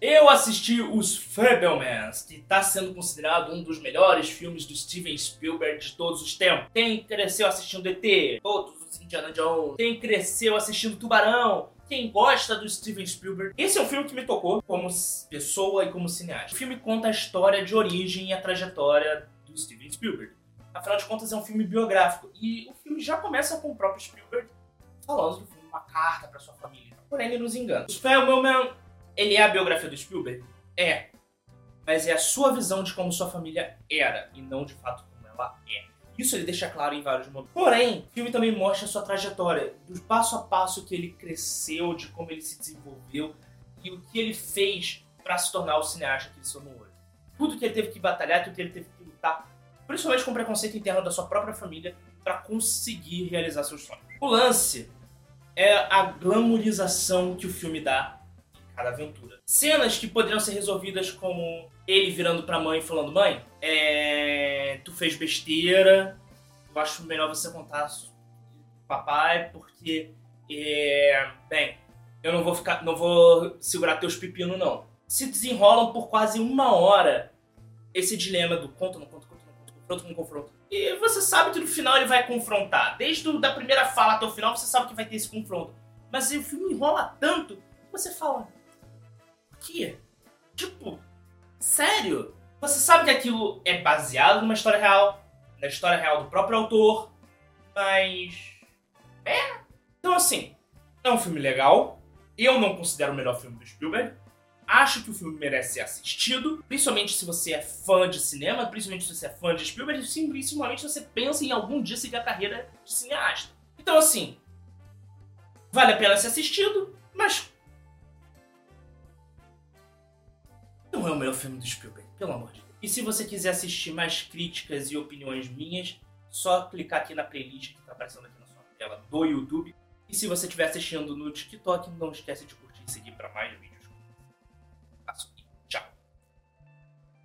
Eu assisti Os Fabelmans, que está sendo considerado um dos melhores filmes do Steven Spielberg de todos os tempos. Quem cresceu assistindo ET, todos os Indiana Jones, quem cresceu assistindo Tubarão, quem gosta do Steven Spielberg. Esse é um filme que me tocou como pessoa e como cineasta. O filme conta a história de origem e a trajetória do Steven Spielberg. Afinal de contas, é um filme biográfico. E o filme já começa com o próprio Spielberg falando do filme, uma carta para sua família. Porém, ele nos engana. Os Fabelmans ele é a biografia do Spielberg? É. Mas é a sua visão de como sua família era e não de fato como ela é. Isso ele deixa claro em vários momentos. Porém, o filme também mostra a sua trajetória, do passo a passo que ele cresceu, de como ele se desenvolveu e o que ele fez para se tornar o cineasta que ele se tornou hoje. Tudo que ele teve que batalhar, tudo que ele teve que lutar, principalmente com o preconceito interno da sua própria família, para conseguir realizar seus sonhos. O lance é a glamorização que o filme dá cada aventura. Cenas que poderiam ser resolvidas como ele virando pra mãe e falando: Mãe, é... tu fez besteira, eu acho melhor você contar papai, porque. É... Bem, eu não vou ficar. não vou segurar teus pepinos, não. Se desenrolam por quase uma hora esse dilema do conto, não conto, conto, não conto, confronto, não confronto. E você sabe que no final ele vai confrontar. Desde a da primeira fala até o final, você sabe que vai ter esse confronto. Mas o filme enrola tanto você fala, quê? Tipo, sério? Você sabe que aquilo é baseado numa história real, na história real do próprio autor, mas. É? Então, assim, é um filme legal. Eu não considero o melhor filme do Spielberg. Acho que o filme merece ser assistido, principalmente se você é fã de cinema, principalmente se você é fã de Spielberg, e se você pensa em algum dia seguir a carreira de cineasta. Então, assim, vale a pena ser assistido, mas não é o melhor filme do Spielberg, pelo amor de Deus. E se você quiser assistir mais críticas e opiniões minhas, só clicar aqui na playlist que está aparecendo aqui na sua tela do YouTube. E se você estiver assistindo no TikTok, não esquece de curtir e seguir para mais vídeos.